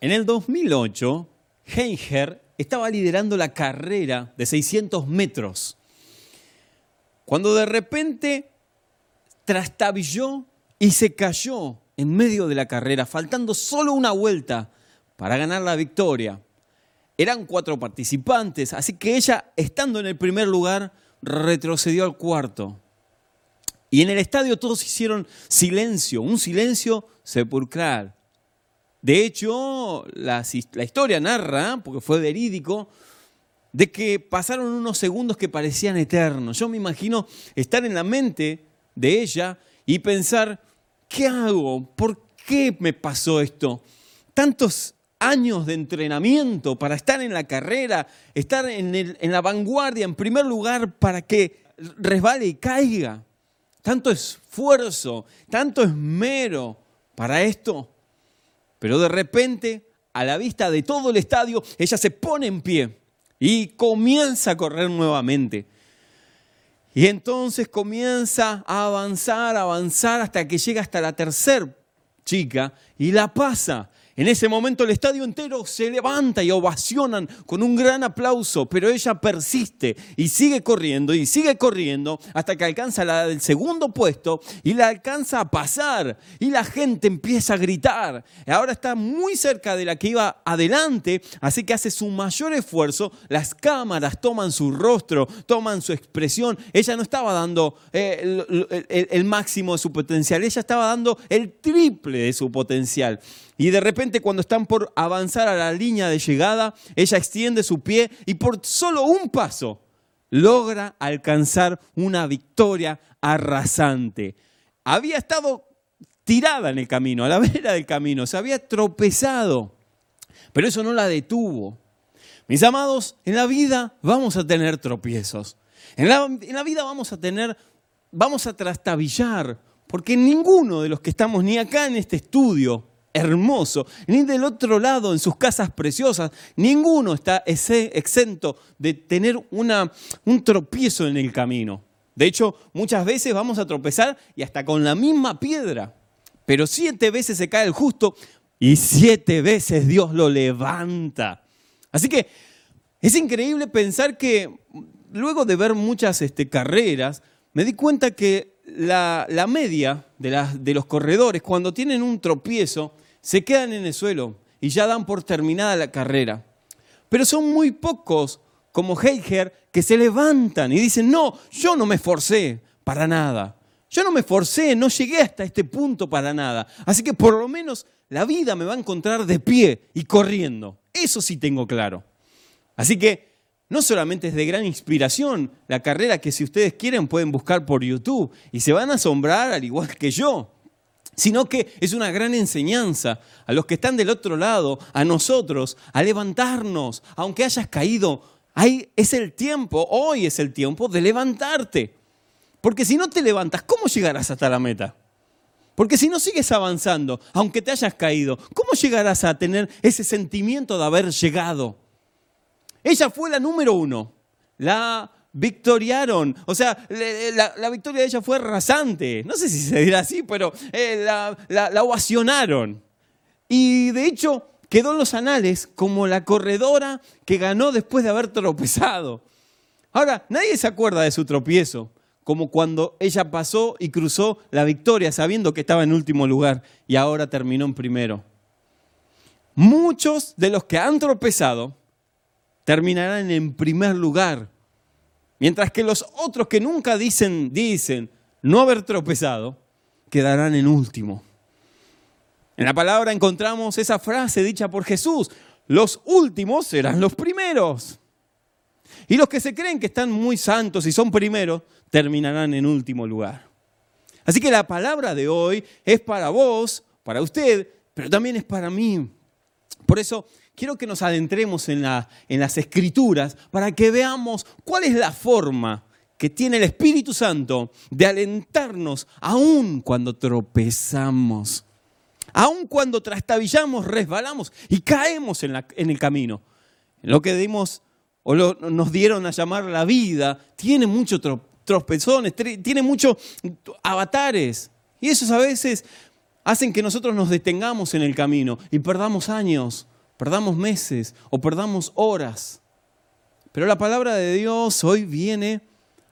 En el 2008, Heinger estaba liderando la carrera de 600 metros, cuando de repente trastabilló y se cayó en medio de la carrera, faltando solo una vuelta para ganar la victoria. Eran cuatro participantes, así que ella, estando en el primer lugar, retrocedió al cuarto. Y en el estadio todos hicieron silencio, un silencio sepulcral. De hecho, la, historia narra, porque fue verídico, de que pasaron unos segundos que parecían eternos. Yo me imagino estar en la mente de ella y pensar, ¿qué hago? ¿Por qué me pasó esto? Tantos años de entrenamiento para estar en la carrera, estar en, en la vanguardia, en primer lugar, para que resbale y caiga. Tanto esfuerzo, tanto esmero para esto. Pero de repente, a la vista de todo el estadio, ella se pone en pie y comienza a correr nuevamente. Y entonces comienza a avanzar, avanzar hasta que llega hasta la tercera chica y la pasa. En ese momento el estadio entero se levanta y ovacionan con un gran aplauso, pero ella persiste y sigue corriendo y sigue corriendo hasta que alcanza la del segundo puesto y la alcanza a pasar y la gente empieza a gritar. Ahora está muy cerca de la que iba adelante, así que hace su mayor esfuerzo, las cámaras toman su rostro, toman su expresión. Ella no estaba dando eh, el, el máximo de su potencial, ella estaba dando el triple de su potencial. Y de repente cuando están por avanzar a la línea de llegada, ella extiende su pie y por solo un paso logra alcanzar una victoria arrasante. Había estado tirada en el camino, a la vera del camino, se había tropezado, pero eso no la detuvo. Mis amados, en la vida vamos a tener tropiezos. En la, en la vida vamos a tener, vamos a trastabillar, porque ninguno de los que estamos ni acá en este estudio, hermoso, ni del otro lado en sus casas preciosas. Ninguno está exento de tener una, un tropiezo en el camino. De hecho, muchas veces vamos a tropezar y hasta con la misma piedra. Pero siete veces se cae el justo y siete veces Dios lo levanta. Así que es increíble pensar que luego de ver muchas este, carreras, me di cuenta que la, media de, de los corredores, cuando tienen un tropiezo, se quedan en el suelo y ya dan por terminada la carrera. Pero son muy pocos como Heiger que se levantan y dicen, no, yo no me esforcé para nada. Yo no me esforcé, no llegué hasta este punto para nada. Así que por lo menos la vida me va a encontrar de pie y corriendo. Eso sí tengo claro. Así que no solamente es de gran inspiración la carrera que si ustedes quieren pueden buscar por YouTube y se van a asombrar al igual que yo sino que es una gran enseñanza a los que están del otro lado, a nosotros, a levantarnos, aunque hayas caído. Ahí es el tiempo, hoy es el tiempo de levantarte. Porque si no te levantas, ¿cómo llegarás hasta la meta? Porque si no sigues avanzando, aunque te hayas caído, ¿cómo llegarás a tener ese sentimiento de haber llegado? Ella fue la número uno, la victoriaron. O sea, la, victoria de ella fue rasante. No sé si se dirá así, pero eh, la, ovacionaron. Y de hecho quedó en los anales como la corredora que ganó después de haber tropezado. Ahora, nadie se acuerda de su tropiezo, como cuando ella pasó y cruzó la victoria sabiendo que estaba en último lugar y ahora terminó en primero. Muchos de los que han tropezado terminarán en primer lugar Mientras que los otros que nunca dicen, dicen no haber tropezado, quedarán en último. En la palabra encontramos esa frase dicha por Jesús, los últimos serán los primeros. Y los que se creen que están muy santos y son primeros, terminarán en último lugar. Así que la palabra de hoy es para vos, para usted, pero también es para mí. Por eso quiero que nos adentremos en, las escrituras para que veamos cuál es la forma que tiene el Espíritu Santo de alentarnos aún cuando tropezamos, aún cuando trastabillamos, resbalamos y caemos en, el camino. Lo que dimos o nos dieron a llamar la vida tiene muchos tropezones, tiene muchos avatares. Y esos a veces hacen que nosotros nos detengamos en el camino y perdamos años, perdamos meses o perdamos horas. Pero la palabra de Dios hoy viene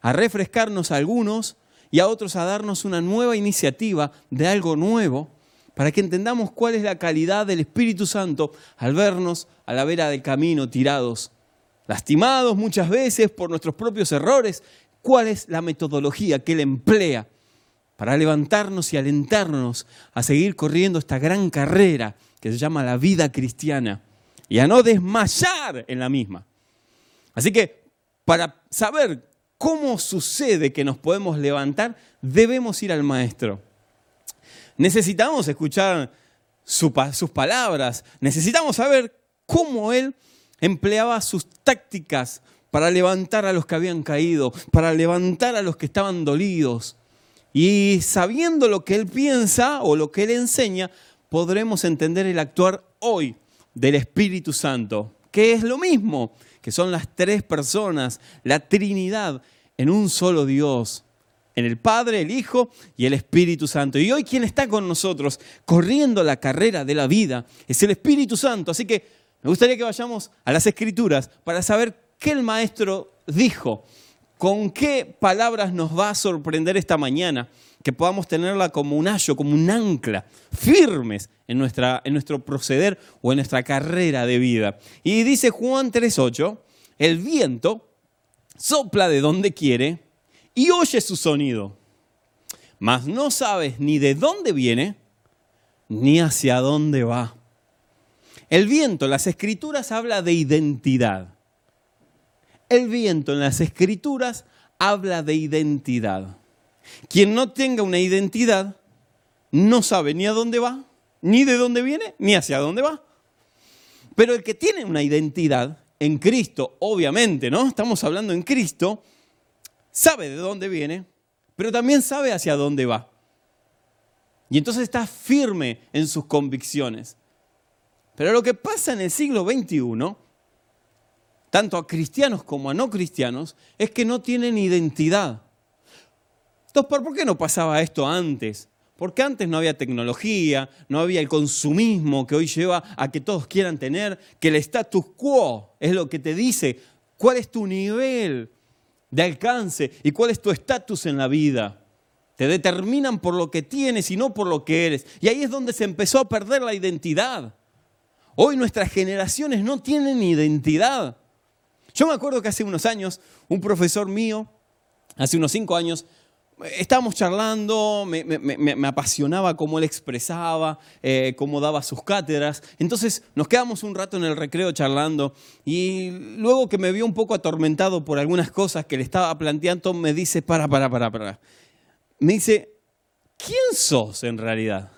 a refrescarnos a algunos y a otros a darnos una nueva iniciativa de algo nuevo para que entendamos cuál es la calidad del Espíritu Santo al vernos a la vera del camino tirados, lastimados muchas veces por nuestros propios errores, cuál es la metodología que Él emplea para levantarnos y alentarnos a seguir corriendo esta gran carrera que se llama la vida cristiana y a no desmayar en la misma. Así que para saber cómo sucede que nos podemos levantar, debemos ir al Maestro. Necesitamos escuchar sus palabras, necesitamos saber cómo Él empleaba sus tácticas para levantar a los que habían caído, para levantar a los que estaban dolidos. Y sabiendo lo que Él piensa o lo que Él enseña, podremos entender el actuar hoy del Espíritu Santo, que es lo mismo, que son las tres personas, la Trinidad, en un solo Dios, en el Padre, el Hijo y el Espíritu Santo. Y hoy quien está con nosotros corriendo la carrera de la vida es el Espíritu Santo. Así que me gustaría que vayamos a las Escrituras para saber qué el Maestro dijo, con qué palabras nos va a sorprender esta mañana, que podamos tenerla como un ayo, como un ancla, firmes en, nuestra, en nuestro proceder o en nuestra carrera de vida. Y dice Juan 3.8, el viento sopla de donde quiere y oye su sonido, mas no sabes ni de dónde viene ni hacia dónde va. El viento en las escrituras habla de identidad. El viento en las escrituras habla de identidad. Quien no tenga una identidad no sabe ni a dónde va, ni de dónde viene, ni hacia dónde va. Pero el que tiene una identidad en Cristo, obviamente, ¿no? Estamos hablando en Cristo, sabe de dónde viene, pero también sabe hacia dónde va. Y entonces está firme en sus convicciones. Pero lo que pasa en el siglo XXI, tanto a cristianos como a no cristianos, es que no tienen identidad. Entonces, ¿por qué no pasaba esto antes? Porque antes no había tecnología, no había el consumismo que hoy lleva a que todos quieran tener, que el status quo es lo que te dice cuál es tu nivel de alcance y cuál es tu estatus en la vida. Te determinan por lo que tienes y no por lo que eres. Y ahí es donde se empezó a perder la identidad. Hoy nuestras generaciones no tienen identidad. Yo me acuerdo que hace unos años, un profesor mío, hace unos cinco años, estábamos charlando, me, apasionaba cómo él expresaba, eh, cómo daba sus cátedras. Entonces nos quedamos un rato en el recreo charlando y luego que me vio un poco atormentado por algunas cosas que le estaba planteando, me dice, para, para, para, para. Me dice, ¿quién sos en realidad?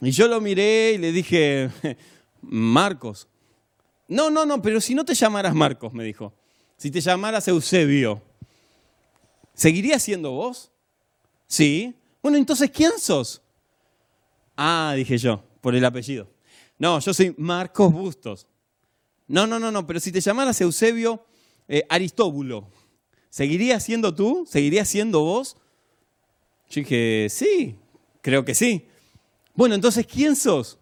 Y yo lo miré y le dije, Marcos. No, no, no, pero si no te llamaras Marcos, me dijo. Si te llamaras Eusebio. ¿Seguiría siendo vos? Sí. Bueno, entonces, ¿quién sos? Ah, dije yo, por el apellido. No, yo soy Marcos Bustos. No, no, no, no, pero si te llamaras Eusebio eh, Aristóbulo, ¿seguiría siendo tú? ¿Seguiría siendo vos? Yo dije, sí, creo que sí. Bueno, entonces, ¿quién sos?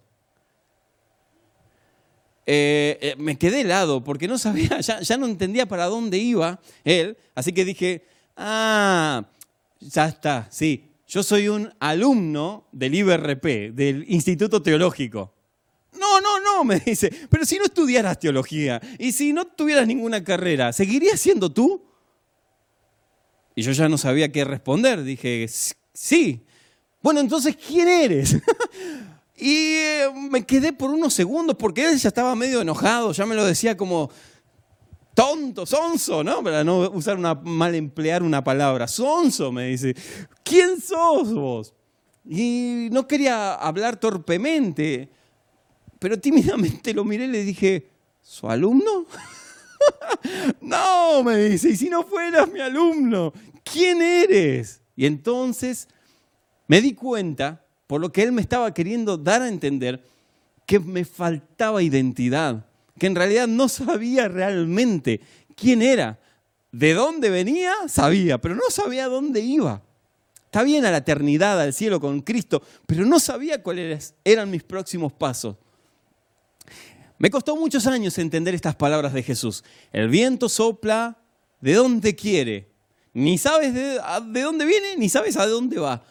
Eh, eh, me quedé helado porque no sabía, ya no entendía para dónde iba él, así que dije, Ah, ya está, sí. Yo soy un alumno del IBRP, del Instituto Teológico. No, no, no, me dice, pero si no estudiaras teología y si no tuvieras ninguna carrera, ¿seguirías siendo tú? Y yo ya no sabía qué responder. Dije, sí. Bueno, entonces, ¿quién eres? y eh, me quedé por unos segundos porque él ya estaba medio enojado, ya me lo decía como, tonto, sonso, ¿no? Para no usar una, mal emplear una palabra. Sonso, me dice. ¿Quién sos vos? Y no quería hablar torpemente, pero tímidamente lo miré y le dije, ¿su alumno? no, me dice, y si no fueras mi alumno, ¿quién eres? Y entonces me di cuenta, por lo que él me estaba queriendo dar a entender, que me faltaba identidad que en realidad no sabía realmente quién era. De dónde venía, sabía, pero no sabía dónde iba. está bien a la eternidad, al cielo con Cristo, pero no sabía cuáles eran mis próximos pasos. Me costó muchos años entender estas palabras de Jesús. El viento sopla de donde quiere. Ni sabes de, de dónde viene, ni sabes a dónde va,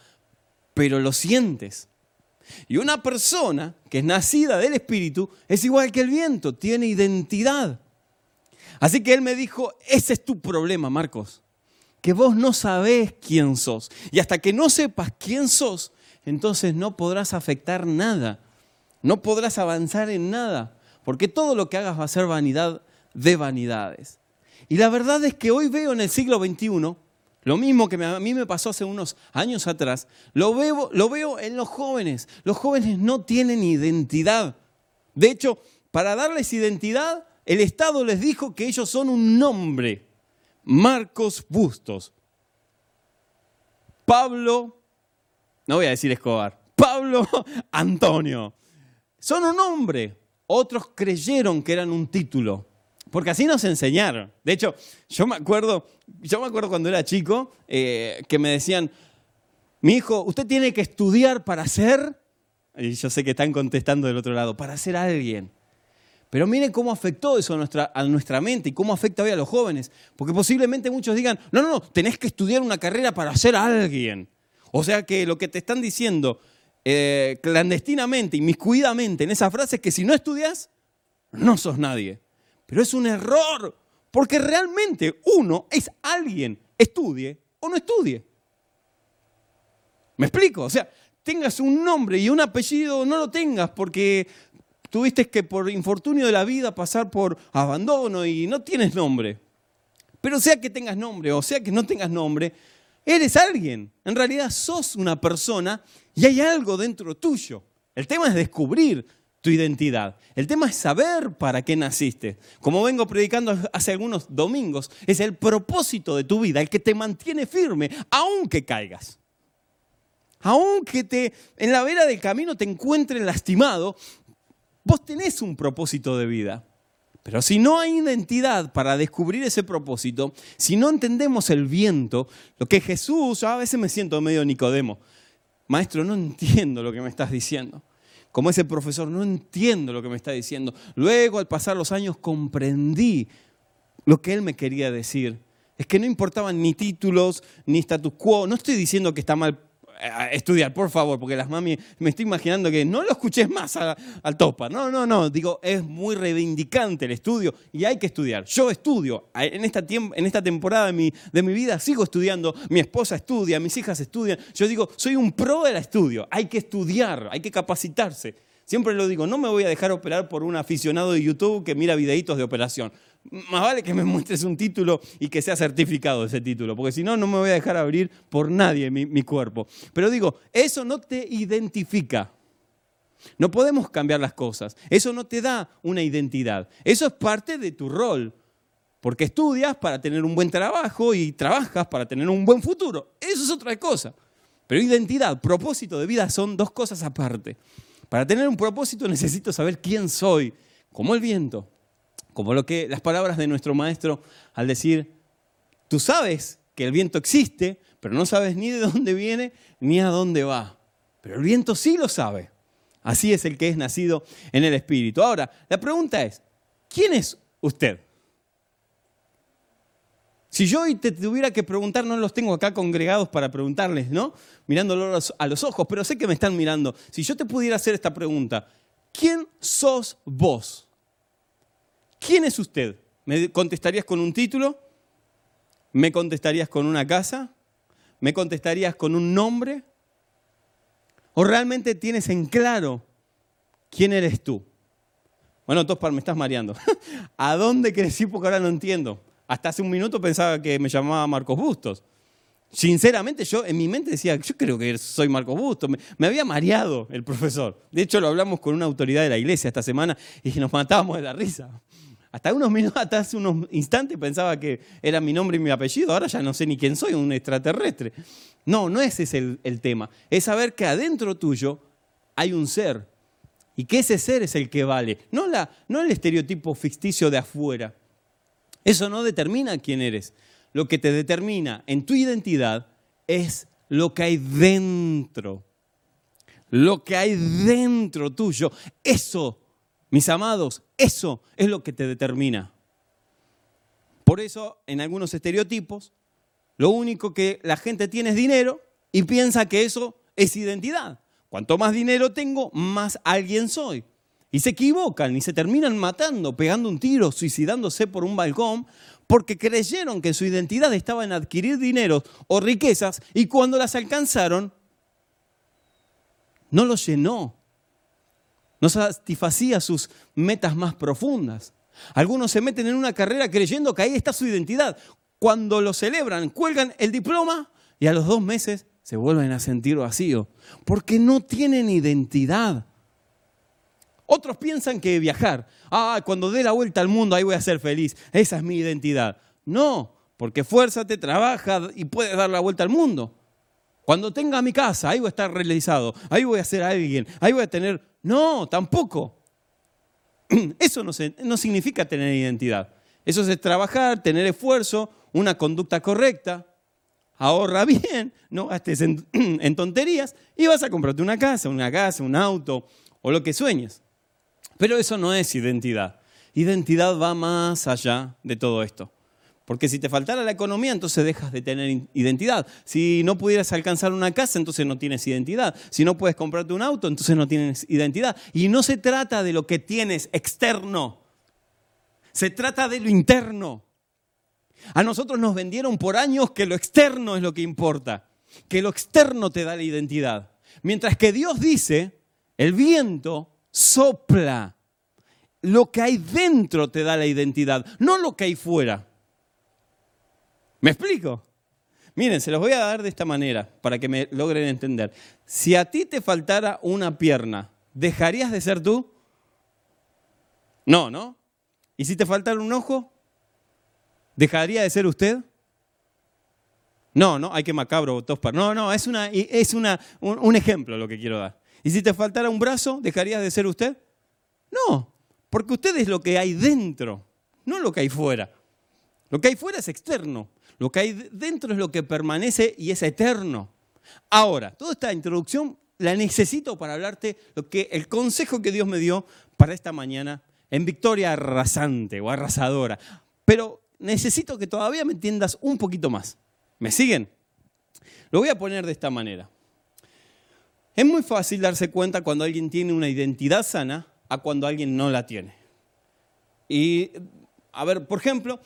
pero lo sientes. Y una persona que es nacida del Espíritu es igual que el viento, tiene identidad. Así que él me dijo, ese es tu problema, Marcos, que vos no sabés quién sos. Y hasta que no sepas quién sos, entonces no podrás afectar nada, no podrás avanzar en nada, porque todo lo que hagas va a ser vanidad de vanidades. Y la verdad es que hoy veo en el siglo XXI, lo mismo que a mí me pasó hace unos años atrás, lo veo, lo veo en los jóvenes. Los jóvenes no tienen identidad. De hecho, para darles identidad, el Estado les dijo que ellos son un nombre. Marcos Bustos. Pablo, no voy a decir Escobar, Pablo Antonio. Son un nombre. Otros creyeron que eran un título. Porque así nos enseñaron. De hecho, yo me acuerdo, yo me acuerdo cuando era chico eh, que me decían, mi hijo, usted tiene que estudiar para ser, y yo sé que están contestando del otro lado, para ser alguien. Pero miren cómo afectó eso a nuestra, mente y cómo afecta hoy a los jóvenes. Porque posiblemente muchos digan, no, no, no, tenés que estudiar una carrera para ser alguien. O sea que lo que te están diciendo eh, clandestinamente, inmiscuidamente en esa frase es que si no estudias, no sos nadie. Pero es un error, porque realmente uno es alguien, estudie o no estudie. ¿Me explico? O sea, tengas un nombre y un apellido, no lo tengas porque tuviste que por infortunio de la vida pasar por abandono y no tienes nombre. Pero sea que tengas nombre o sea que no tengas nombre, eres alguien. En realidad sos una persona y hay algo dentro tuyo. El tema es descubrir tu identidad. El tema es saber para qué naciste. Como vengo predicando hace algunos domingos, es el propósito de tu vida, el que te mantiene firme, aunque caigas. Aunque te, en la vera del camino te encuentren lastimado, vos tenés un propósito de vida. Pero si no hay identidad para descubrir ese propósito, si no entendemos el viento, lo que Jesús, a veces me siento medio Nicodemo, maestro, no entiendo lo que me estás diciendo como ese profesor, no entiendo lo que me está diciendo. Luego, al pasar los años, comprendí lo que él me quería decir. Es que no importaban ni títulos, ni status quo. No estoy diciendo que está mal estudiar, por favor, porque las mami me estoy imaginando que no lo escuches más al topa. No, no, no, digo, es muy reivindicante el estudio y hay que estudiar. Yo estudio, en esta, en esta temporada de mi, de mi vida sigo estudiando, mi esposa estudia, mis hijas estudian. Yo digo, soy un pro del estudio, hay que estudiar, hay que capacitarse. Siempre lo digo, no me voy a dejar operar por un aficionado de YouTube que mira videitos de operación más vale que me muestres un título y que sea certificado ese título, porque si no, no me voy a dejar abrir por nadie mi, cuerpo. Pero digo, eso no te identifica. No podemos cambiar las cosas. Eso no te da una identidad. Eso es parte de tu rol. Porque estudias para tener un buen trabajo y trabajas para tener un buen futuro. Eso es otra cosa. Pero identidad, propósito de vida son dos cosas aparte. Para tener un propósito necesito saber quién soy, como el viento. Como lo que las palabras de nuestro maestro al decir, tú sabes que el viento existe, pero no sabes ni de dónde viene ni a dónde va. Pero el viento sí lo sabe. Así es el que es nacido en el Espíritu. Ahora, la pregunta es, ¿quién es usted? Si yo hoy te tuviera que preguntar, no los tengo acá congregados para preguntarles, ¿no? Mirándolos a los ojos, pero sé que me están mirando. Si yo te pudiera hacer esta pregunta, ¿quién sos vos? ¿Quién es usted? ¿Me contestarías con un título? ¿Me contestarías con una casa? ¿Me contestarías con un nombre? ¿O realmente tienes en claro quién eres tú? Bueno, Tospar, me estás mareando. ¿A dónde crecí? Porque ahora no entiendo. Hasta hace un minuto pensaba que me llamaba Marcos Bustos. Sinceramente, yo en mi mente decía, yo creo que soy Marcos Bustos. Me, había mareado el profesor. De hecho, lo hablamos con una autoridad de la iglesia esta semana y nos matábamos de la risa. Hasta unos minutos, hasta hace unos instantes pensaba que era mi nombre y mi apellido, ahora ya no sé ni quién soy, un extraterrestre. No, no ese es el, el tema. Es saber que adentro tuyo hay un ser y que ese ser es el que vale, no, la, no el estereotipo ficticio de afuera. Eso no determina quién eres. Lo que te determina en tu identidad es lo que hay dentro. Lo que hay dentro tuyo. Eso, mis amados, eso es lo que te determina. Por eso, en algunos estereotipos, lo único que la gente tiene es dinero y piensa que eso es identidad. Cuanto más dinero tengo, más alguien soy. Y se equivocan y se terminan matando, pegando un tiro, suicidándose por un balcón, porque creyeron que su identidad estaba en adquirir dinero o riquezas y cuando las alcanzaron, no los llenó, no satisfacía sus metas más profundas. Algunos se meten en una carrera creyendo que ahí está su identidad. Cuando lo celebran, cuelgan el diploma y a los dos meses se vuelven a sentir vacío, porque no tienen identidad. Otros piensan que viajar, ah, cuando dé la vuelta al mundo ahí voy a ser feliz, esa es mi identidad. No, porque fuérzate, trabaja y puedes dar la vuelta al mundo. Cuando tenga mi casa, ahí voy a estar realizado, ahí voy a ser alguien, ahí voy a tener... No, tampoco. Eso no, significa tener identidad. Eso es trabajar, tener esfuerzo, una conducta correcta, ahorra bien, no gastes en, tonterías y vas a comprarte una casa, una casa, un auto o lo que sueñes. Pero eso no es identidad. Identidad va más allá de todo esto. Porque si te faltara la economía, entonces dejas de tener identidad. Si no pudieras alcanzar una casa, entonces no tienes identidad. Si no puedes comprarte un auto, entonces no tienes identidad. Y no se trata de lo que tienes externo. Se trata de lo interno. A nosotros nos vendieron por años que lo externo es lo que importa, que lo externo te da la identidad. Mientras que Dios dice, el viento sopla. Lo que hay dentro te da la identidad, no lo que hay fuera. ¿Me explico? Miren, se los voy a dar de esta manera para que me logren entender. Si a ti te faltara una pierna, ¿dejarías de ser tú? No, ¿no? ¿Y si te faltara un ojo? ¿Dejaría de ser usted? No, no, hay que macabro, tospar. No, no, es, una, es una, un, ejemplo lo que quiero dar. ¿Y si te faltara un brazo, dejaría de ser usted? No, porque usted es lo que hay dentro, no lo que hay fuera. Lo que hay fuera es externo, lo que hay dentro es lo que permanece y es eterno. Ahora, toda esta introducción la necesito para hablarte lo que el consejo que Dios me dio para esta mañana en victoria arrasante o arrasadora. Pero necesito que todavía me entiendas un poquito más. ¿Me siguen? Lo voy a poner de esta manera. Es muy fácil darse cuenta cuando alguien tiene una identidad sana a cuando alguien no la tiene. Y, a ver, por ejemplo,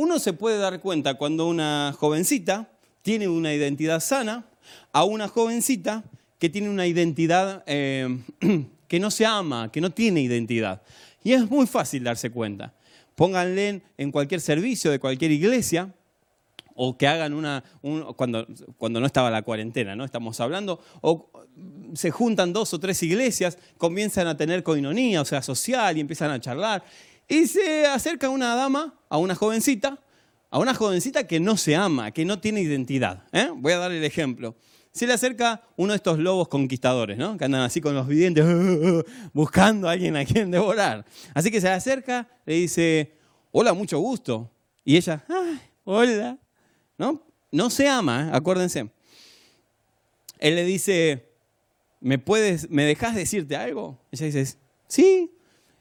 uno se puede dar cuenta cuando una jovencita tiene una identidad sana a una jovencita que tiene una identidad eh, que no se ama, que no tiene identidad. Y es muy fácil darse cuenta. Pónganle en cualquier servicio de cualquier iglesia o que hagan una, cuando, cuando no estaba la cuarentena, ¿no? Estamos hablando, o se juntan dos o tres iglesias, comienzan a tener coinonía, o sea, social, y empiezan a charlar. Y se acerca una dama a una jovencita, a una jovencita que no se ama, que no tiene identidad. ¿eh? Voy a dar el ejemplo. Se le acerca uno de estos lobos conquistadores, ¿no? Que andan así con los videntes buscando a alguien a quien devorar. Así que se le acerca, le dice, hola, mucho gusto. Y ella, Ay, hola. ¿No? No se ama, ¿eh? acuérdense. Él le dice, ¿me puedes, me dejas decirte algo? Ella dice, sí.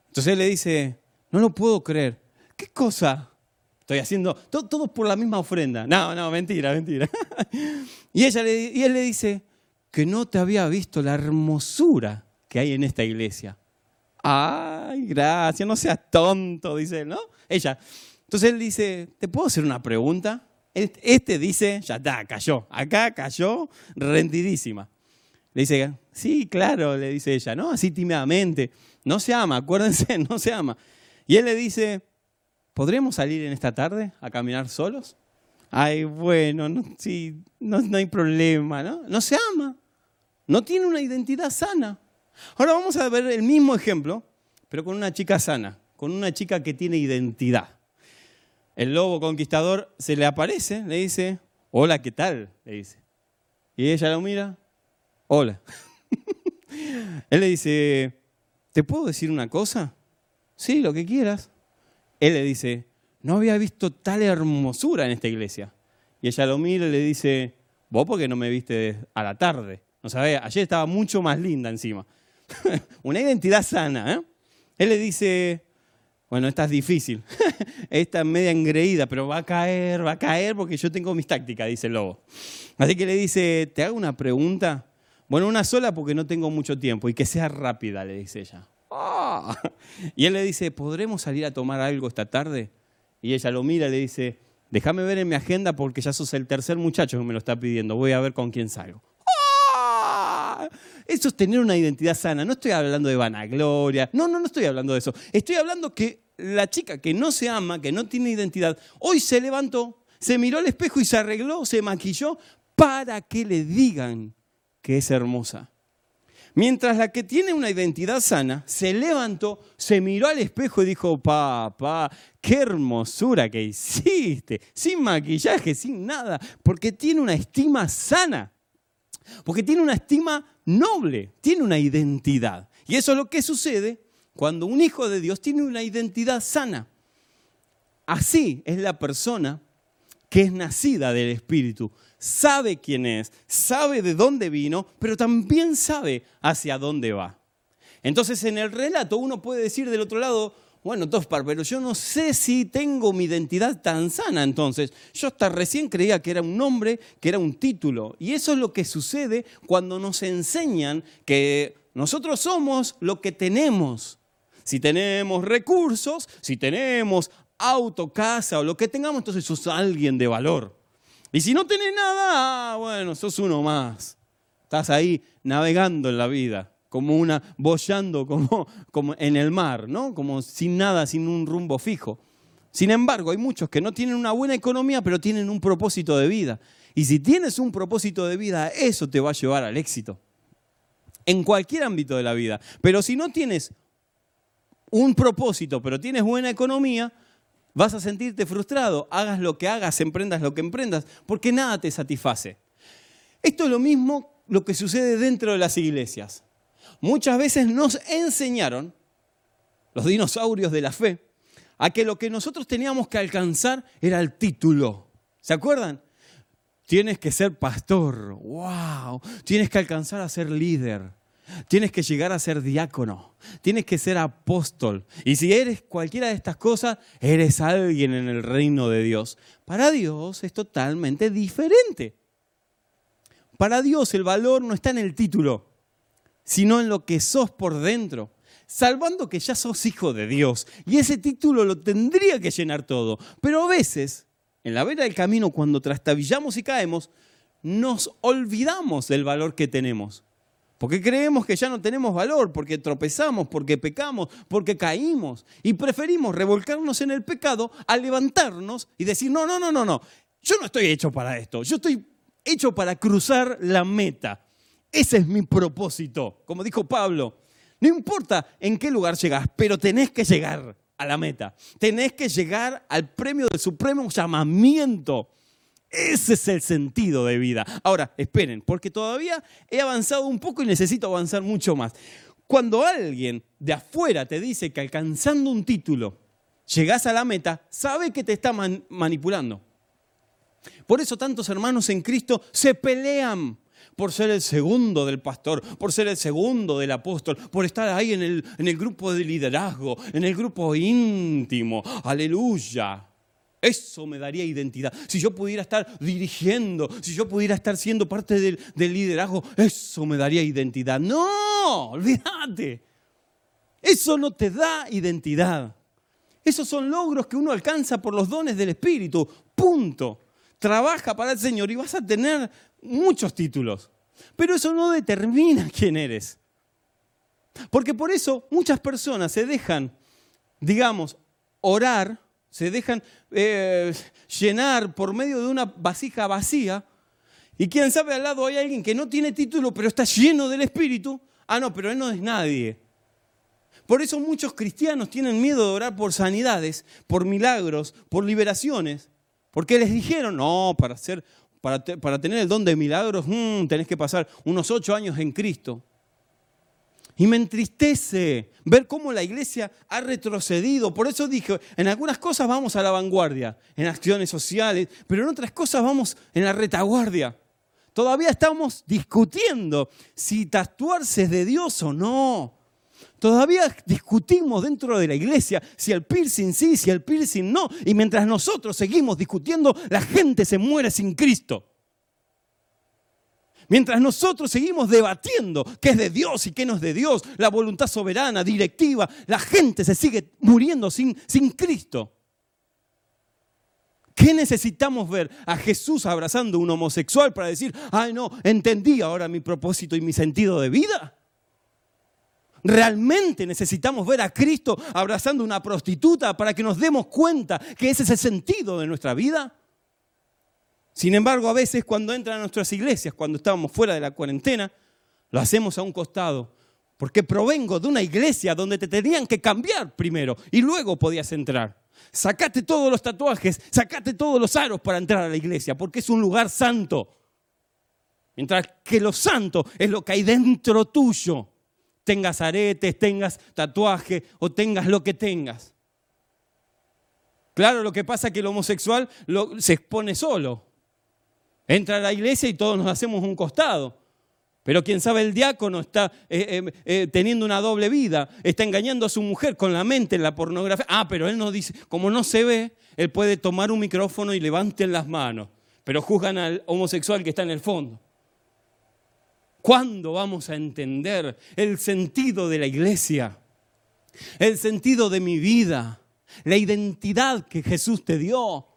Entonces él le dice, no lo puedo creer. ¿Qué cosa? Estoy haciendo todo, por la misma ofrenda. No, no, mentira, mentira. y, ella y él le dice que no te había visto la hermosura que hay en esta iglesia. Ay, gracias, no seas tonto, dice él, ¿no? Ella. Entonces él dice, ¿te puedo hacer una pregunta? Este dice, ya está, cayó. Acá cayó rendidísima. Le dice, sí, claro, le dice ella, ¿no? Así tímidamente. No se ama, acuérdense, no se ama. Y él le dice, ¿podremos salir en esta tarde a caminar solos? Ay, bueno, no, sí, no, no hay problema, ¿no? No se ama, no tiene una identidad sana. Ahora vamos a ver el mismo ejemplo, pero con una chica sana, con una chica que tiene identidad. El lobo conquistador se le aparece, le dice, hola, ¿qué tal? Le dice. Y ella lo mira, hola. Él le dice, ¿te puedo decir una cosa? Sí, lo que quieras él le dice, no había visto tal hermosura en esta iglesia. Y ella lo mira y le dice, Vos porque no me viste a la tarde. No sabés, ayer estaba mucho más linda encima. Una identidad sana. ¿eh? Él le dice, bueno, esta es difícil. esta es media engreída, pero va a caer, va a caer porque yo tengo mis tácticas, dice el lobo. Así que le dice, ¿te hago una pregunta? Bueno, una sola porque no tengo mucho tiempo y que sea rápida, le dice ella. Ah. Y él le dice, ¿podremos salir a tomar algo esta tarde? Y ella lo mira y le dice, déjame ver en mi agenda porque ya sos el tercer muchacho que me lo está pidiendo, voy a ver con quién salgo. ¡Ah! Eso es tener una identidad sana. No estoy hablando de vanagloria. No, no, no estoy hablando de eso. Estoy hablando que la chica que no se ama, que no tiene identidad, hoy se levantó, se miró al espejo y se arregló, se maquilló para que le digan que es hermosa. Mientras la que tiene una identidad sana se levantó, se miró al espejo y dijo, papá, qué hermosura que hiciste, sin maquillaje, sin nada, porque tiene una estima sana, porque tiene una estima noble, tiene una identidad. Y eso es lo que sucede cuando un hijo de Dios tiene una identidad sana. Así es la persona que es nacida del Espíritu, sabe quién es, sabe de dónde vino, pero también sabe hacia dónde va. Entonces en el relato uno puede decir del otro lado, bueno, Tospar, pero yo no sé si tengo mi identidad tan sana entonces. Yo hasta recién creía que era un nombre, que era un título. Y eso es lo que sucede cuando nos enseñan que nosotros somos lo que tenemos. Si tenemos recursos, si tenemos auto, casa o lo que tengamos, entonces sos alguien de valor. Y si no tenés nada, ah, bueno, sos uno más. Estás ahí navegando en la vida, como una, bollando como, como en el mar, ¿no? Como sin nada, sin un rumbo fijo. Sin embargo, hay muchos que no tienen una buena economía, pero tienen un propósito de vida. Y si tienes un propósito de vida, eso te va a llevar al éxito. En cualquier ámbito de la vida. Pero si no tienes un propósito, pero tienes buena economía, Vas a sentirte frustrado, hagas lo que hagas, emprendas lo que emprendas, porque nada te satisface. Esto es lo mismo lo que sucede dentro de las iglesias. Muchas veces nos enseñaron, los dinosaurios de la fe, a que lo que nosotros teníamos que alcanzar era el título. ¿Se acuerdan? Tienes que ser pastor, wow, tienes que alcanzar a ser líder. Tienes que llegar a ser diácono, tienes que ser apóstol. Y si eres cualquiera de estas cosas, eres alguien en el reino de Dios. Para Dios es totalmente diferente. Para Dios el valor no está en el título, sino en lo que sos por dentro. Salvando que ya sos hijo de Dios. Y ese título lo tendría que llenar todo. Pero a veces, en la vera del camino, cuando trastabillamos y caemos, nos olvidamos del valor que tenemos. Porque creemos que ya no tenemos valor, porque tropezamos, porque pecamos, porque caímos. Y preferimos revolcarnos en el pecado a levantarnos y decir, no, no, no, no, no. Yo no estoy hecho para esto. Yo estoy hecho para cruzar la meta. Ese es mi propósito. Como dijo Pablo, no importa en qué lugar llegas, pero tenés que llegar a la meta. Tenés que llegar al premio del supremo llamamiento ese es el sentido de vida. Ahora, esperen, porque todavía he avanzado un poco y necesito avanzar mucho más. Cuando alguien de afuera te dice que alcanzando un título llegas a la meta, sabe que te está manipulando. Por eso tantos hermanos en Cristo se pelean por ser el segundo del pastor, por ser el segundo del apóstol, por estar ahí en el, en el grupo de liderazgo, en el grupo íntimo. Aleluya. Eso me daría identidad. Si yo pudiera estar dirigiendo, si yo pudiera estar siendo parte del, liderazgo, eso me daría identidad. No, olvídate. Eso no te da identidad. Esos son logros que uno alcanza por los dones del Espíritu. Punto. Trabaja para el Señor y vas a tener muchos títulos. Pero eso no determina quién eres. Porque por eso muchas personas se dejan, digamos, orar se dejan eh, llenar por medio de una vasija vacía. Y quién sabe al lado hay alguien que no tiene título, pero está lleno del Espíritu. Ah, no, pero él no es nadie. Por eso muchos cristianos tienen miedo de orar por sanidades, por milagros, por liberaciones. Porque les dijeron, no, para, hacer, para, para tener el don de milagros mm, tenés que pasar unos ocho años en Cristo. Y me entristece ver cómo la iglesia ha retrocedido. Por eso dije, en algunas cosas vamos a la vanguardia, en acciones sociales, pero en otras cosas vamos en la retaguardia. Todavía estamos discutiendo si tatuarse es de Dios o no. Todavía discutimos dentro de la iglesia si el piercing sí, si el piercing no. Y mientras nosotros seguimos discutiendo, la gente se muere sin Cristo. Mientras nosotros seguimos debatiendo qué es de Dios y qué no es de Dios, la voluntad soberana, directiva, la gente se sigue muriendo sin, Cristo. ¿Qué necesitamos ver? ¿A Jesús abrazando a un homosexual para decir, ay no, entendí ahora mi propósito y mi sentido de vida? ¿Realmente necesitamos ver a Cristo abrazando a una prostituta para que nos demos cuenta que ese es el sentido de nuestra vida? Sin embargo, a veces cuando entran a nuestras iglesias, cuando estábamos fuera de la cuarentena, lo hacemos a un costado. Porque provengo de una iglesia donde te tenían que cambiar primero y luego podías entrar. Sacate todos los tatuajes, sacate todos los aros para entrar a la iglesia, porque es un lugar santo. Mientras que lo santo es lo que hay dentro tuyo. Tengas aretes, tengas tatuaje o tengas lo que tengas. Claro, lo que pasa es que el homosexual se expone solo. Entra a la iglesia y todos nos hacemos un costado. Pero quién sabe, el diácono está eh, eh, eh, teniendo una doble vida, está engañando a su mujer con la mente en la pornografía. Ah, pero él no dice, como no se ve, él puede tomar un micrófono y levanten las manos. Pero juzgan al homosexual que está en el fondo. ¿Cuándo vamos a entender el sentido de la iglesia? El sentido de mi vida, la identidad que Jesús te dio.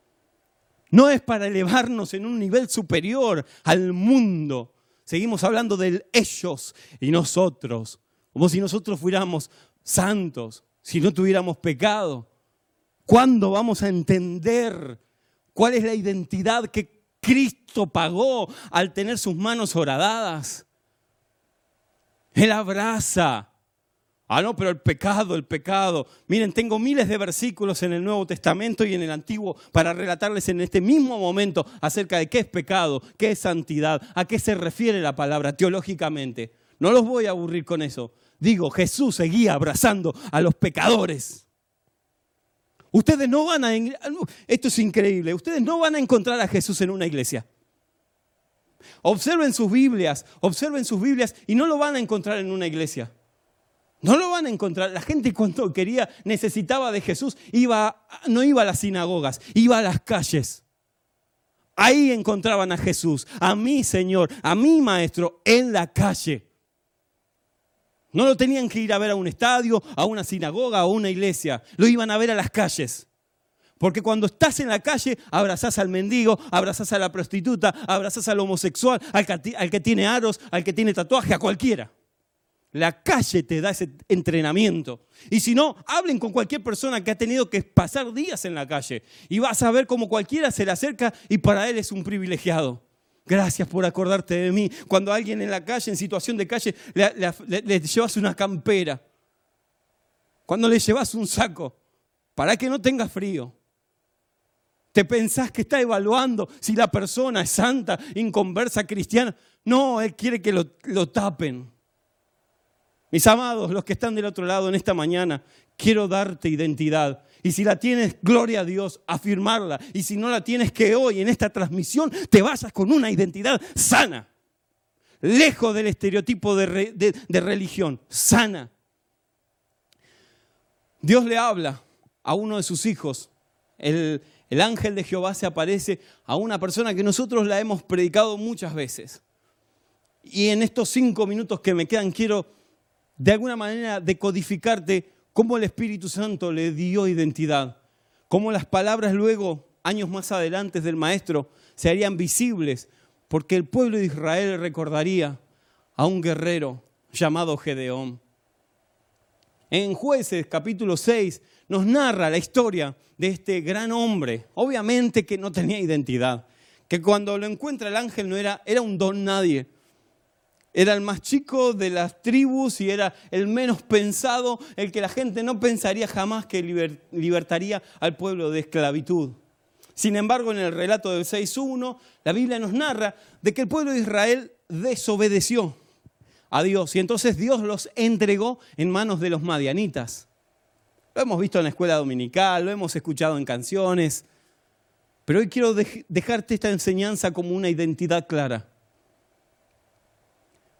No es para elevarnos en un nivel superior al mundo, Seguimos hablando del ellos y nosotros, como si nosotros fuéramos santos, si no tuviéramos pecado. ¿Cuándo vamos a entender cuál es la identidad que Cristo pagó al tener sus manos horadadas? Él abraza Ah, no, pero el pecado, el pecado. Miren, tengo miles de versículos en el Nuevo Testamento y en el Antiguo para relatarles en este mismo momento acerca de qué es pecado, qué es santidad, a qué se refiere la palabra teológicamente. No los voy a aburrir con eso. Digo, Jesús seguía abrazando a los pecadores. Ustedes no van a... Esto es increíble. Ustedes no van a encontrar a Jesús en una iglesia. Observen sus Biblias, observen sus Biblias y no lo van a encontrar en una iglesia. No lo van a encontrar. La gente cuando quería, necesitaba de Jesús, iba, no iba a las sinagogas, iba a las calles. Ahí encontraban a Jesús, a mi Señor, a mi Maestro, en la calle. No lo tenían que ir a ver a un estadio, a una sinagoga o a una iglesia. Lo iban a ver a las calles. Porque cuando estás en la calle, abrazás al mendigo, abrazás a la prostituta, abrazás al homosexual, al que, al que tiene aros, al que tiene tatuaje, a cualquiera. La calle te da ese entrenamiento. Y si no, hablen con cualquier persona que ha tenido que pasar días en la calle. Y vas a ver cómo cualquiera se le acerca y para él es un privilegiado. Gracias por acordarte de mí. Cuando alguien en la calle, en situación de calle, le, llevas una campera. Cuando le llevas un saco, para que no tenga frío. ¿Te pensás que está evaluando si la persona es santa, inconversa, cristiana? No, Él quiere que lo, lo tapen. Mis amados, los que están del otro lado en esta mañana, quiero darte identidad. Y si la tienes, gloria a Dios, afirmarla. Y si no la tienes, que hoy en esta transmisión te vayas con una identidad sana. Lejos del estereotipo de, religión, sana. Dios le habla a uno de sus hijos. El, el ángel de Jehová se aparece a una persona que nosotros la hemos predicado muchas veces. Y en estos cinco minutos que me quedan quiero de alguna manera decodificarte cómo el Espíritu Santo le dio identidad, cómo las palabras luego, años más adelante del Maestro, se harían visibles, porque el pueblo de Israel recordaría a un guerrero llamado Gedeón. En jueces capítulo 6 nos narra la historia de este gran hombre, obviamente que no tenía identidad, que cuando lo encuentra el ángel no era, era un don nadie, era el más chico de las tribus y era el menos pensado, el que la gente no pensaría jamás que libertaría al pueblo de esclavitud. Sin embargo, en el relato del 6.1, la Biblia nos narra de que el pueblo de Israel desobedeció a Dios y entonces Dios los entregó en manos de los madianitas. Lo hemos visto en la escuela dominical, lo hemos escuchado en canciones, pero hoy quiero dejarte esta enseñanza como una identidad clara.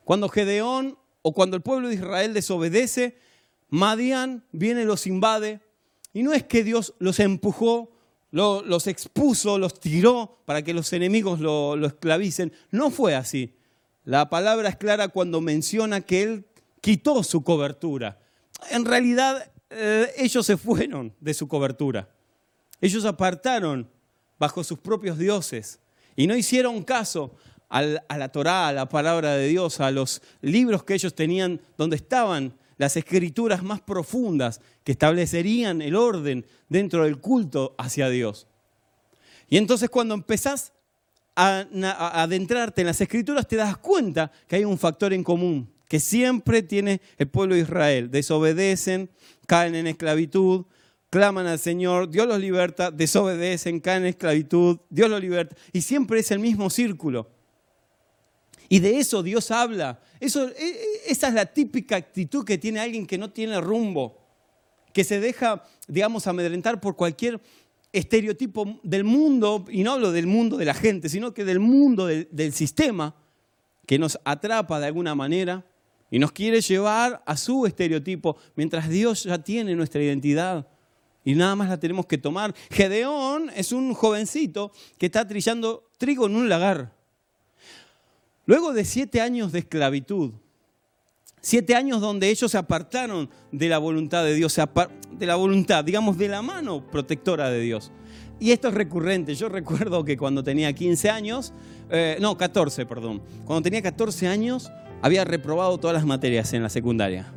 Cuando Gedeón o cuando el pueblo de Israel desobedece, Madián viene, los invade. Y no es que Dios los empujó, los expuso, los tiró para que los enemigos lo, esclavicen. No fue así. La palabra es clara cuando menciona que Él quitó su cobertura. En realidad, eh, ellos se fueron de su cobertura. Ellos apartaron bajo sus propios dioses y no hicieron caso a la Torá, a la palabra de Dios, a los libros que ellos tenían donde estaban las escrituras más profundas que establecerían el orden dentro del culto hacia Dios. Y entonces cuando empezás a, adentrarte en las escrituras te das cuenta que hay un factor en común que siempre tiene el pueblo de Israel. Desobedecen, caen en esclavitud, claman al Señor, Dios los liberta, desobedecen, caen en esclavitud, Dios los liberta. Y siempre es el mismo círculo. Y de eso Dios habla. Eso, e, e, esa es la típica actitud que tiene alguien que no tiene rumbo, que se deja, digamos, amedrentar por cualquier estereotipo del mundo, y no hablo del mundo de la gente, sino que del mundo del, del sistema que nos atrapa de alguna manera y nos quiere llevar a su estereotipo, mientras Dios ya tiene nuestra identidad y nada más la tenemos que tomar. Gedeón es un jovencito que está trillando trigo en un lagar. Luego de siete años de esclavitud, siete años donde ellos se apartaron de la voluntad de Dios, de la voluntad, digamos, de la mano protectora de Dios. Y esto es recurrente. Yo recuerdo que cuando tenía 15 años, eh, no, 14, perdón. Cuando tenía 14 años, había reprobado todas las materias en la secundaria.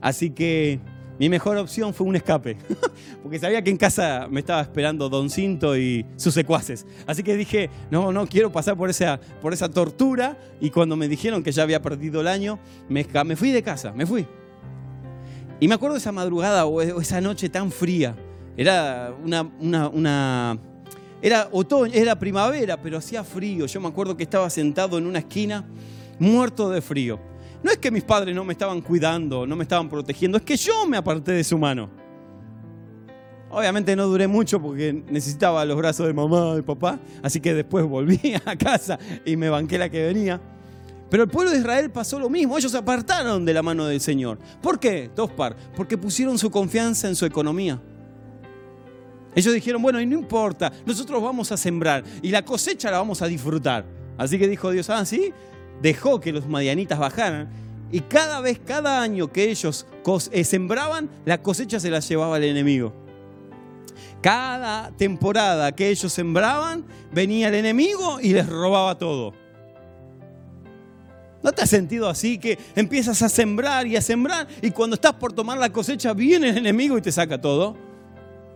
Así que mi mejor opción fue un escape, porque sabía que en casa me estaba esperando Don Cinto y sus secuaces. Así que dije, no, no quiero pasar por esa, por esa tortura. Y cuando me dijeron que ya había perdido el año, me, me fui de casa, me fui. Y me acuerdo esa madrugada o esa noche tan fría. Era una, una era otoño, era primavera, pero hacía frío. Yo me acuerdo que estaba sentado en una esquina, muerto de frío. No es que mis padres no me estaban cuidando, no me estaban protegiendo, es que yo me aparté de su mano. Obviamente no duré mucho porque necesitaba los brazos de mamá y papá, así que después volví a casa y me banqué la que venía. Pero el pueblo de Israel pasó lo mismo, ellos se apartaron de la mano del Señor. ¿Por qué? Dos par, porque pusieron su confianza en su economía. Ellos dijeron, bueno, y no importa, nosotros vamos a sembrar y la cosecha la vamos a disfrutar. Así que dijo Dios, ah, sí, dejó que los madianitas bajaran y cada vez, cada año que ellos eh, sembraban, la cosecha se la llevaba el enemigo. Cada temporada que ellos sembraban, venía el enemigo y les robaba todo. ¿No te has sentido así que empiezas a sembrar y a sembrar y cuando estás por tomar la cosecha viene el enemigo y te saca todo?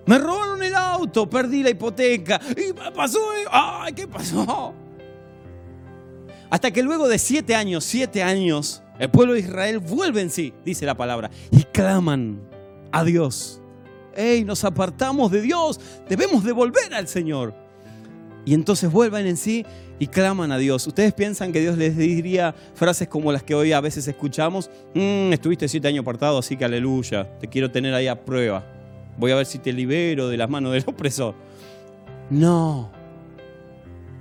Me robaron el auto, perdí la hipoteca y pasó, ay, ¿qué pasó? Hasta que luego de siete años, siete años, el pueblo de Israel vuelve en sí, dice la palabra, y claman a Dios. ¡Ey, nos apartamos de Dios! Debemos devolver al Señor. Y entonces vuelven en sí y claman a Dios. ¿Ustedes piensan que Dios les diría frases como las que hoy a veces escuchamos? Mm, estuviste siete años apartado, así que aleluya, te quiero tener ahí a prueba. Voy a ver si te libero de las manos del opresor. No,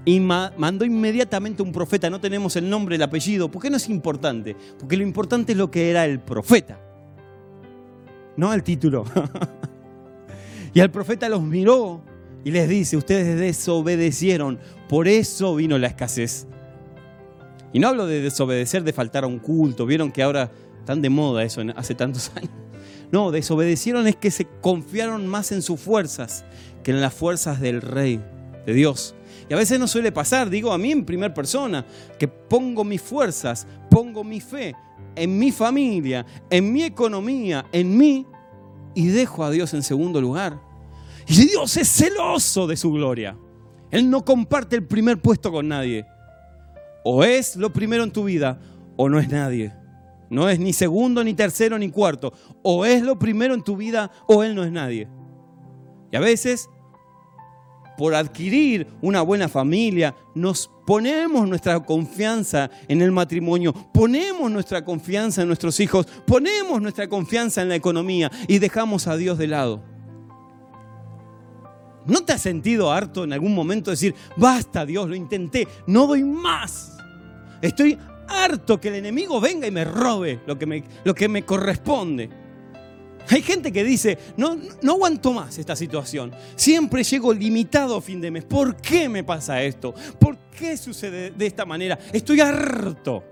y mandó inmediatamente un profeta, no tenemos el nombre, el apellido, ¿por qué no es importante? Porque lo importante es lo que era el profeta, no el título. y el profeta los miró y les dice, ustedes desobedecieron, por eso vino la escasez. Y no hablo de desobedecer, de faltar a un culto, vieron que ahora están de moda eso hace tantos años. No, desobedecieron es que se confiaron más en sus fuerzas que en las fuerzas del rey, de Dios. Y a veces no suele pasar, digo a mí en primera persona, que pongo mis fuerzas, pongo mi fe en mi familia, en mi economía, en mí, y dejo a Dios en segundo lugar. Y Dios es celoso de su gloria. Él no comparte el primer puesto con nadie. O es lo primero en tu vida o no es nadie. No es ni segundo, ni tercero, ni cuarto. O es lo primero en tu vida o Él no es nadie. Y a veces por adquirir una buena familia, nos ponemos nuestra confianza en el matrimonio, ponemos nuestra confianza en nuestros hijos, ponemos nuestra confianza en la economía y dejamos a Dios de lado. ¿No te has sentido harto en algún momento decir, basta Dios, lo intenté, no doy más? Estoy harto que el enemigo venga y me robe lo que me corresponde. Hay gente que dice, no, no aguanto más esta situación. Siempre llego limitado a fin de mes. ¿Por qué me pasa esto? ¿Por qué sucede de esta manera? Estoy harto.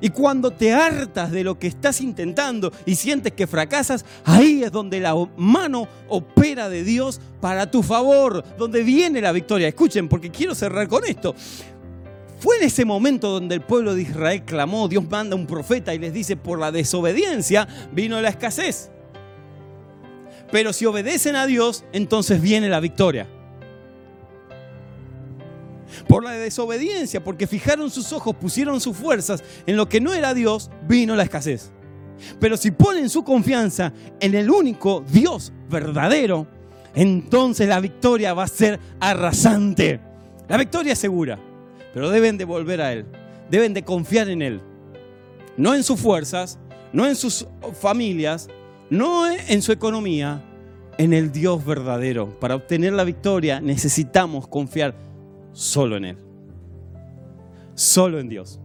Y cuando te hartas de lo que estás intentando y sientes que fracasas, ahí es donde la mano opera de Dios para tu favor, donde viene la victoria. Escuchen, porque quiero cerrar con esto. Fue en ese momento donde el pueblo de Israel clamó, Dios manda un profeta y les dice, por la desobediencia vino la escasez. Pero si obedecen a Dios, entonces viene la victoria. Por la desobediencia, porque fijaron sus ojos, pusieron sus fuerzas en lo que no era Dios, vino la escasez. Pero si ponen su confianza en el único Dios verdadero, entonces la victoria va a ser arrasante. La victoria es segura, pero deben de volver a Él, deben de confiar en Él. No en sus fuerzas, no en sus familias, no en su economía, en el Dios verdadero. Para obtener la victoria necesitamos confiar solo en Él. Solo en Dios.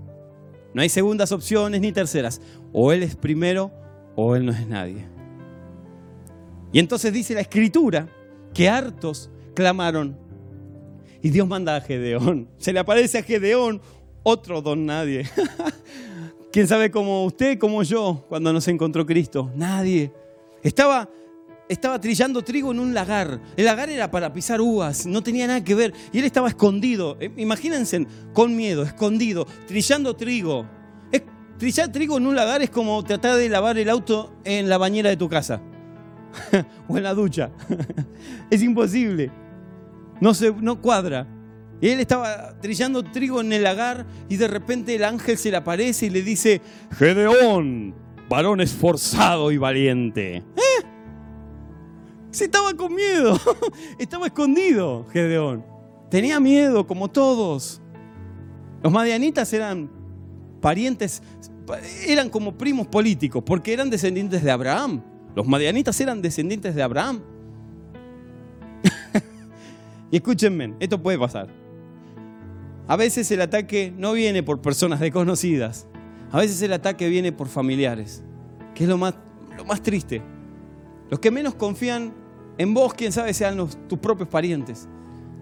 No hay segundas opciones ni terceras. O Él es primero o Él no es nadie. Y entonces dice la escritura que hartos clamaron. Y Dios manda a Gedeón. Se le aparece a Gedeón otro don nadie. ¿Quién sabe cómo usted, como yo, cuando nos encontró Cristo? Nadie. Estaba estaba trillando trigo en un lagar. El lagar era para pisar uvas, no tenía nada que ver. Y él estaba escondido. Eh, imagínense, con miedo, escondido, trillando trigo. trillar trigo en un lagar es como tratar de lavar el auto en la bañera de tu casa o en la ducha. es imposible. No, se, no cuadra. Él estaba trillando trigo en el lagar y de repente el ángel se le aparece y le dice, Gedeón, varón esforzado y valiente. ¿Eh? Se estaba con miedo. Estaba escondido, Gedeón. Tenía miedo, como todos. Los madianitas eran parientes, eran como primos políticos, porque eran descendientes de Abraham. Los madianitas eran descendientes de Abraham. y escúchenme, esto puede pasar. A veces el ataque no viene por personas desconocidas. A veces el ataque viene por familiares, que es lo más, lo más triste. Los que menos confían en vos, quién sabe, sean tus propios parientes,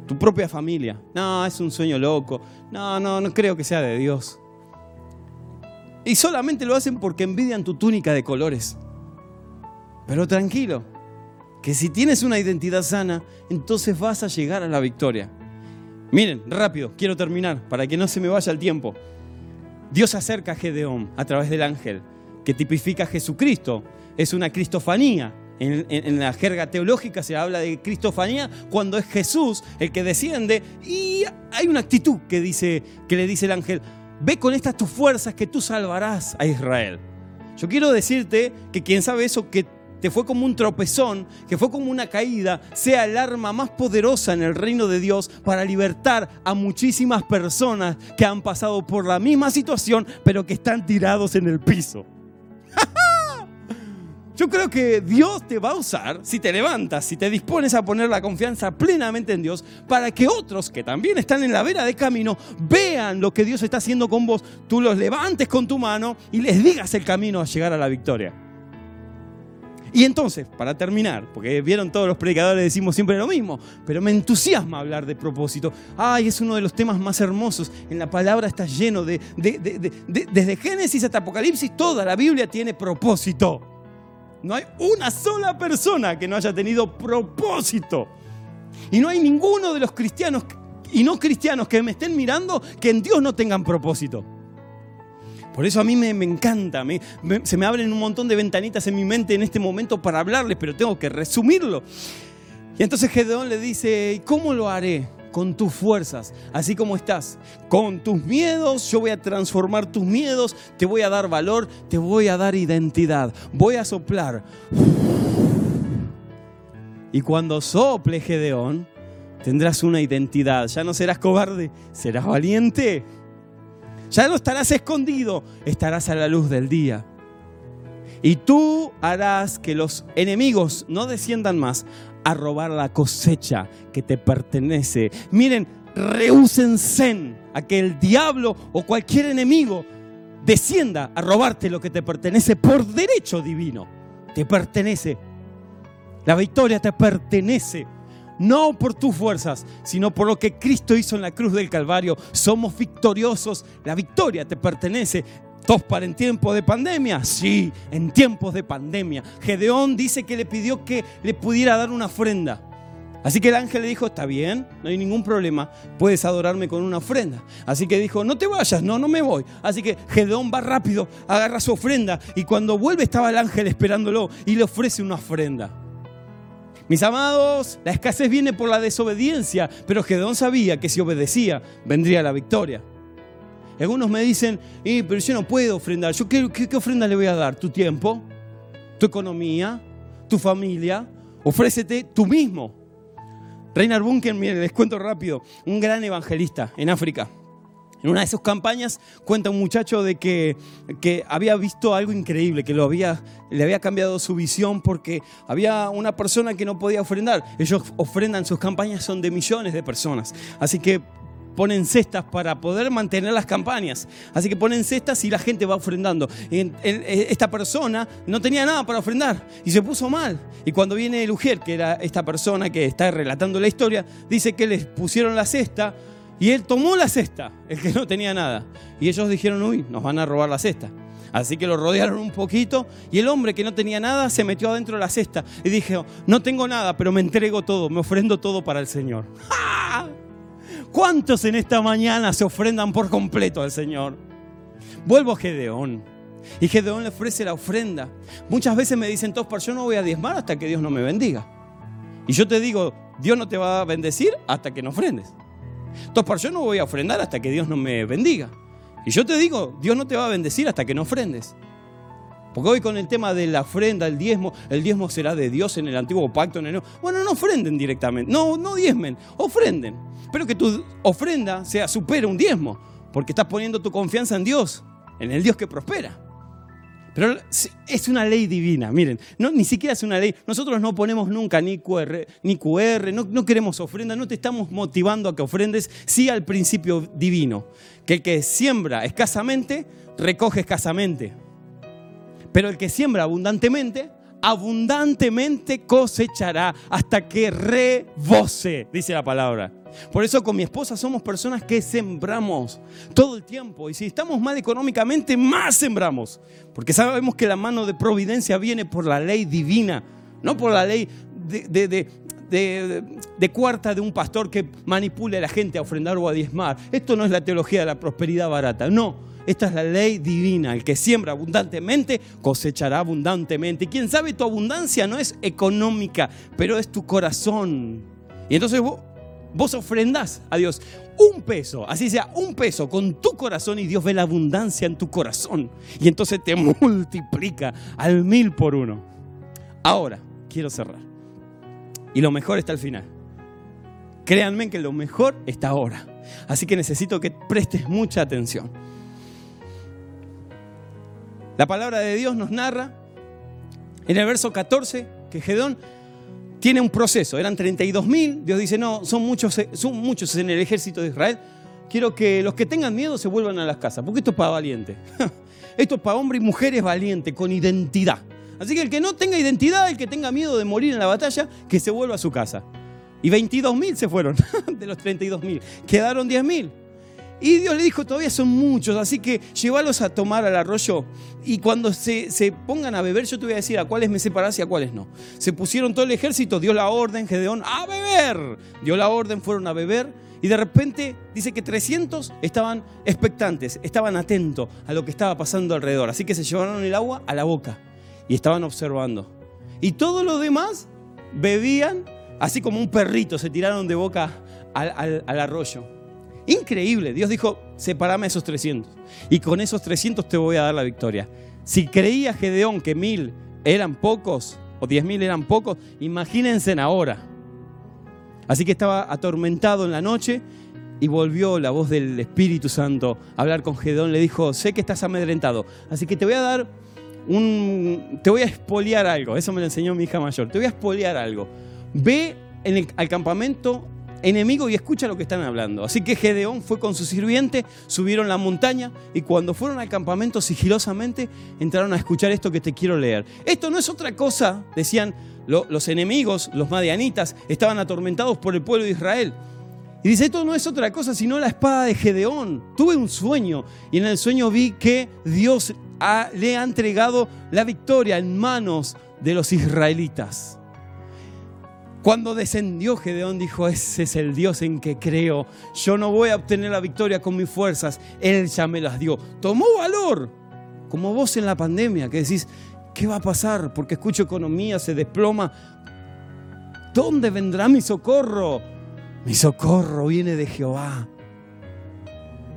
tu propia familia. No, es un sueño loco. No, no, no creo que sea de Dios. Y solamente lo hacen porque envidian tu túnica de colores. Pero tranquilo, que si tienes una identidad sana, entonces vas a llegar a la victoria. Miren, rápido, quiero terminar para que no se me vaya el tiempo. Dios acerca a Gedeón a través del ángel, que tipifica a Jesucristo. Es una cristofanía, en, la jerga teológica se habla de cristofanía cuando es Jesús el que desciende y hay una actitud que, dice, que le dice el ángel, ve con estas tus fuerzas que tú salvarás a Israel. Yo quiero decirte que quien sabe eso, que te fue como un tropezón, que fue como una caída, sea el arma más poderosa en el reino de Dios para libertar a muchísimas personas que han pasado por la misma situación, pero que están tirados en el piso. Yo creo que Dios te va a usar si te levantas, si te dispones a poner la confianza plenamente en Dios, para que otros que también están en la vera de camino vean lo que Dios está haciendo con vos. Tú los levantes con tu mano y les digas el camino a llegar a la victoria. Y entonces, para terminar, porque vieron todos los predicadores decimos siempre lo mismo, pero me entusiasma hablar de propósito. Ay, es uno de los temas más hermosos. En la palabra está lleno de, desde Génesis hasta Apocalipsis, toda la Biblia tiene propósito. No hay una sola persona que no haya tenido propósito. Y no hay ninguno de los cristianos y no cristianos que me estén mirando que en Dios no tengan propósito. Por eso a mí me, encanta, se me abren un montón de ventanitas en mi mente en este momento para hablarles, pero tengo que resumirlo. Y entonces Gedeón le dice, ¿cómo lo haré? con tus fuerzas, así como estás, con tus miedos, yo voy a transformar tus miedos, te voy a dar valor, te voy a dar identidad, voy a soplar. Y cuando sople Gedeón, tendrás una identidad, ya no serás cobarde, serás valiente. Ya no estarás escondido, estarás a la luz del día. Y tú harás que los enemigos no desciendan más a robar la cosecha que te pertenece. Miren, rehúsense a que el diablo o cualquier enemigo descienda a robarte lo que te pertenece por derecho divino. Te pertenece. La victoria te pertenece. No por tus fuerzas, sino por lo que Cristo hizo en la cruz del Calvario. Somos victoriosos. La victoria te pertenece. ¿Tospar en tiempo de pandemia? Sí, en tiempos de pandemia. Gedeón dice que le pidió que le pudiera dar una ofrenda. Así que el ángel le dijo, está bien, no hay ningún problema, puedes adorarme con una ofrenda. Así que dijo, no te vayas, no, no me voy. Así que Gedeón va rápido, agarra su ofrenda y cuando vuelve estaba el ángel esperándolo y le ofrece una ofrenda. Mis amados, la escasez viene por la desobediencia, pero Gedeón sabía que si obedecía vendría la victoria. Algunos me dicen, pero yo no puedo ofrendar. ¿Yo qué, qué ofrenda le voy a dar? ¿Tu tiempo? ¿Tu economía? ¿Tu familia? Ofrécete tú mismo. Reinhard Bunker, miren, les cuento rápido, un gran evangelista en África. En una de sus campañas cuenta un muchacho de que, que había visto algo increíble, que lo había, le había cambiado su visión porque había una persona que no podía ofrendar. Ellos ofrendan, sus campañas son de millones de personas. Así que ponen cestas para poder mantener las campañas. Así que ponen cestas y la gente va ofrendando. Esta persona no tenía nada para ofrendar y se puso mal. Y cuando viene el Ujier, que era esta persona que está relatando la historia, dice que les pusieron la cesta y él tomó la cesta, el que no tenía nada. Y ellos dijeron, uy, nos van a robar la cesta. Así que lo rodearon un poquito y el hombre que no tenía nada se metió adentro de la cesta y dijo, no tengo nada, pero me entrego todo, me ofrendo todo para el Señor. ¿Cuántos en esta mañana se ofrendan por completo al Señor? Vuelvo a Gedeón. Y Gedeón le ofrece la ofrenda. Muchas veces me dicen, Tospar, yo no voy a diezmar hasta que Dios no me bendiga. Y yo te digo, Dios no te va a bendecir hasta que no ofrendes. Tospar, yo no voy a ofrendar hasta que Dios no me bendiga. Y yo te digo, Dios no te va a bendecir hasta que no ofrendes. Porque hoy con el tema de la ofrenda, el diezmo, el diezmo será de Dios en el antiguo pacto, en el nuevo. Bueno, no ofrenden directamente, no, no diezmen, ofrenden. Pero que tu ofrenda sea supera un diezmo, porque estás poniendo tu confianza en Dios, en el Dios que prospera. Pero es una ley divina, miren, no, ni siquiera es una ley. Nosotros no ponemos nunca ni QR, ni QR no, no queremos ofrenda, no te estamos motivando a que ofrendes, sí al principio divino, que el que siembra escasamente, recoge escasamente. Pero el que siembra abundantemente, abundantemente cosechará hasta que rebose, dice la palabra. Por eso con mi esposa somos personas que sembramos todo el tiempo. Y si estamos mal económicamente, más sembramos. Porque sabemos que la mano de providencia viene por la ley divina, no por la ley de, de, cuarta de un pastor que manipule a la gente a ofrendar o a diezmar. Esto no es la teología de la prosperidad barata, no. Esta es la ley divina. El que siembra abundantemente cosechará abundantemente. Y quién sabe, tu abundancia no es económica, pero es tu corazón. Y entonces vos, vos ofrendás a Dios un peso, así sea, un peso con tu corazón y Dios ve la abundancia en tu corazón. Y entonces te multiplica al mil por uno. Ahora, quiero cerrar. Y lo mejor está al final. Créanme que lo mejor está ahora. Así que necesito que prestes mucha atención. La palabra de Dios nos narra en el verso 14 que Gedón tiene un proceso. Eran 32 mil. Dios dice, no, son muchos, son muchos en el ejército de Israel. Quiero que los que tengan miedo se vuelvan a las casas, porque esto es para valientes. esto es para hombres y mujeres valientes, con identidad. Así que el que no tenga identidad, el que tenga miedo de morir en la batalla, que se vuelva a su casa. Y 22 mil se fueron de los 32 mil. Quedaron 10 mil. Y Dios le dijo, todavía son muchos, así que llévalos a tomar al arroyo y cuando se, pongan a beber yo te voy a decir a cuáles me separás y a cuáles no. Se pusieron todo el ejército, dio la orden, Gedeón, a beber. Dio la orden, fueron a beber y de repente dice que 300 estaban expectantes, estaban atentos a lo que estaba pasando alrededor. Así que se llevaron el agua a la boca y estaban observando. Y todos los demás bebían así como un perrito, se tiraron de boca al arroyo. Increíble. Dios dijo, sepárame esos 300. Y con esos 300 te voy a dar la victoria. Si creía Gedeón que mil eran pocos o diez mil eran pocos, imagínense ahora. Así que estaba atormentado en la noche y volvió la voz del Espíritu Santo a hablar con Gedeón. Le dijo, sé que estás amedrentado, así que te voy a dar un... Te voy a espolear algo. Eso me lo enseñó mi hija mayor. Te voy a espolear algo. Ve en el, al campamento enemigo y escucha lo que están hablando. Así que Gedeón fue con su sirviente, subieron la montaña y cuando fueron al campamento sigilosamente entraron a escuchar esto que te quiero leer. Esto no es otra cosa, decían los enemigos, los madianitas, estaban atormentados por el pueblo de Israel. Y dice, esto no es otra cosa sino la espada de Gedeón. Tuve un sueño y en el sueño vi que Dios le ha entregado la victoria en manos de los israelitas. Cuando descendió Gedeón dijo, ese es el Dios en que creo. Yo no voy a obtener la victoria con mis fuerzas. Él ya me las dio. Tomó valor, como vos en la pandemia, que decís, ¿qué va a pasar? Porque escucho economía, se desploma. ¿Dónde vendrá mi socorro? Mi socorro viene de Jehová.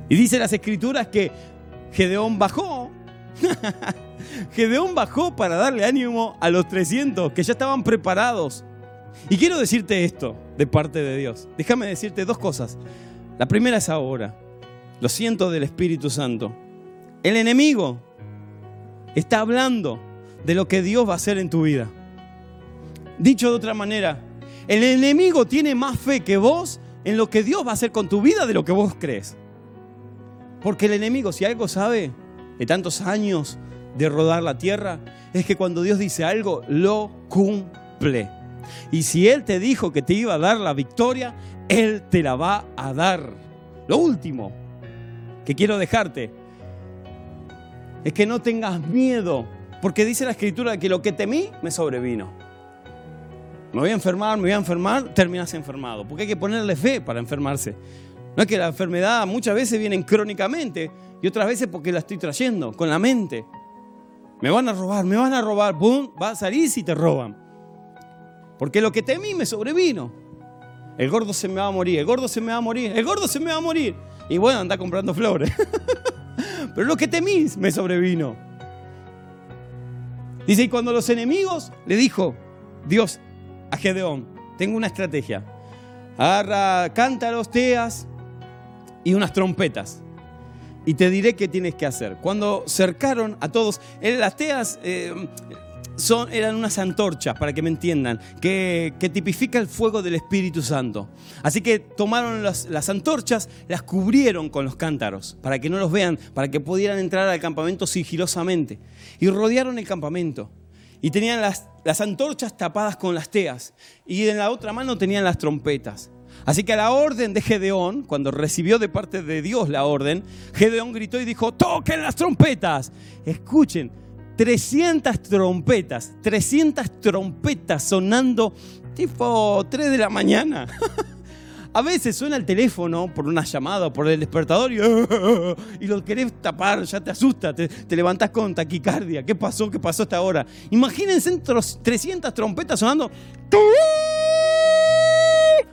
Y dice las escrituras que Gedeón bajó. Gedeón bajó para darle ánimo a los 300 que ya estaban preparados y quiero decirte esto de parte de Dios. Déjame decirte dos cosas. La primera es ahora. Lo siento del Espíritu Santo. El enemigo está hablando de lo que Dios va a hacer en tu vida. Dicho de otra manera, el enemigo tiene más fe que vos en lo que Dios va a hacer con tu vida de lo que vos crees. Porque el enemigo, si algo sabe de tantos años de rodar la tierra, es que cuando Dios dice algo, lo cumple. Y si Él te dijo que te iba a dar la victoria, Él te la va a dar. Lo último que quiero dejarte es que no tengas miedo, porque dice la escritura que lo que temí me sobrevino. Me voy a enfermar, me voy a enfermar, terminas enfermado, porque hay que ponerle fe para enfermarse. No es que la enfermedad muchas veces viene crónicamente y otras veces porque la estoy trayendo con la mente. Me van a robar, me van a robar, ¡pum! Va a salir si te roban. Porque lo que temí me sobrevino. El gordo se me va a morir, el gordo se me va a morir, el gordo se me va a morir. Y bueno, anda comprando flores. Pero lo que temí me sobrevino. Dice, y cuando los enemigos le dijo Dios a Gedeón, tengo una estrategia. Agarra cántaros, teas y unas trompetas. Y te diré qué tienes que hacer. Cuando cercaron a todos, las teas, eh, son, eran unas antorchas, para que me entiendan, que, que tipifica el fuego del Espíritu Santo. Así que tomaron las, las, antorchas, las cubrieron con los cántaros, para que no los vean, para que pudieran entrar al campamento sigilosamente. Y rodearon el campamento. Y tenían las, las antorchas tapadas con las teas. Y en la otra mano tenían las trompetas. Así que a la orden de Gedeón, cuando recibió de parte de Dios la orden, Gedeón gritó y dijo, toquen las trompetas. Escuchen, 300 trompetas, 300 trompetas sonando tipo 3 de la mañana. A veces suena el teléfono por una llamada, por el despertador y, lo querés tapar, ya te asusta, te, te, levantás con taquicardia. ¿Qué pasó? ¿Qué pasó hasta ahora? Imagínense 300 trompetas sonando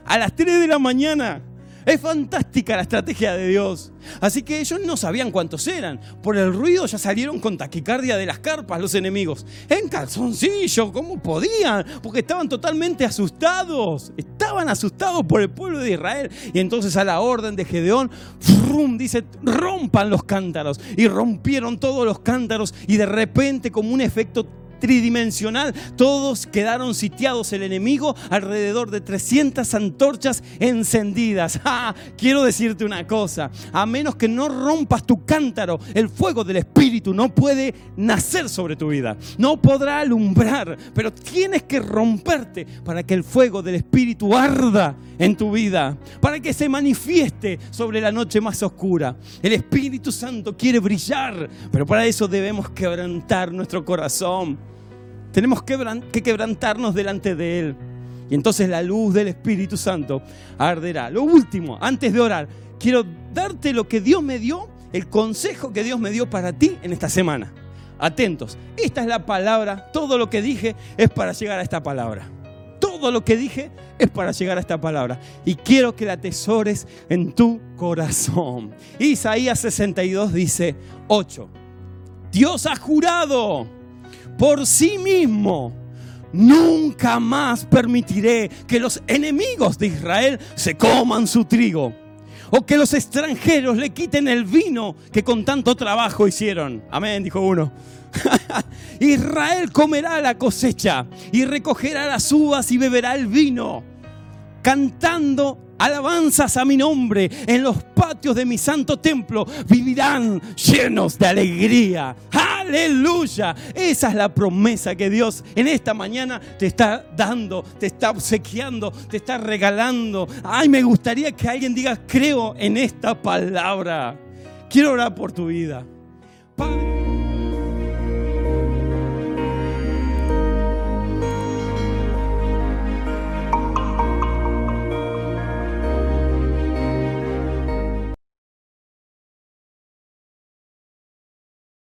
a las 3 de la mañana. Es fantástica la estrategia de Dios. Así que ellos no sabían cuántos eran. Por el ruido ya salieron con taquicardia de las carpas los enemigos. En calzoncillo, ¿cómo podían? Porque estaban totalmente asustados. Estaban asustados por el pueblo de Israel. Y entonces a la orden de Gedeón, frum, dice, rompan los cántaros. Y rompieron todos los cántaros y de repente como un efecto tridimensional. Todos quedaron sitiados el enemigo alrededor de 300 antorchas encendidas. Quiero decirte una cosa, a menos que no rompas tu cántaro, el fuego del Espíritu no puede nacer sobre tu vida. No podrá alumbrar, pero tienes que romperte para que el fuego del Espíritu arda en tu vida, para que se manifieste sobre la noche más oscura. El Espíritu Santo quiere brillar, pero para eso debemos quebrantar nuestro corazón. Tenemos que quebrantarnos delante de Él. Y entonces la luz del Espíritu Santo arderá. Lo último, antes de orar, quiero darte lo que Dios me dio, el consejo que Dios me dio para ti en esta semana. Atentos, esta es la palabra, todo lo que dije es para llegar a esta palabra. Todo lo que dije es para llegar a esta palabra. Y quiero que la atesores en tu corazón. Isaías 62 dice 8. Dios ha jurado por sí mismo. Nunca más permitiré que los enemigos de Israel se coman su trigo o que los extranjeros le quiten el vino que con tanto trabajo hicieron. Amén, dijo uno. Israel comerá la cosecha y recogerá las uvas y beberá el vino, cantando alabanzas a mi nombre en los patios de mi santo templo, vivirán llenos de alegría. Aleluya. Esa es la promesa que Dios en esta mañana te está dando, te está obsequiando, te está regalando. Ay, me gustaría que alguien diga, creo en esta palabra. Quiero orar por tu vida. Padre.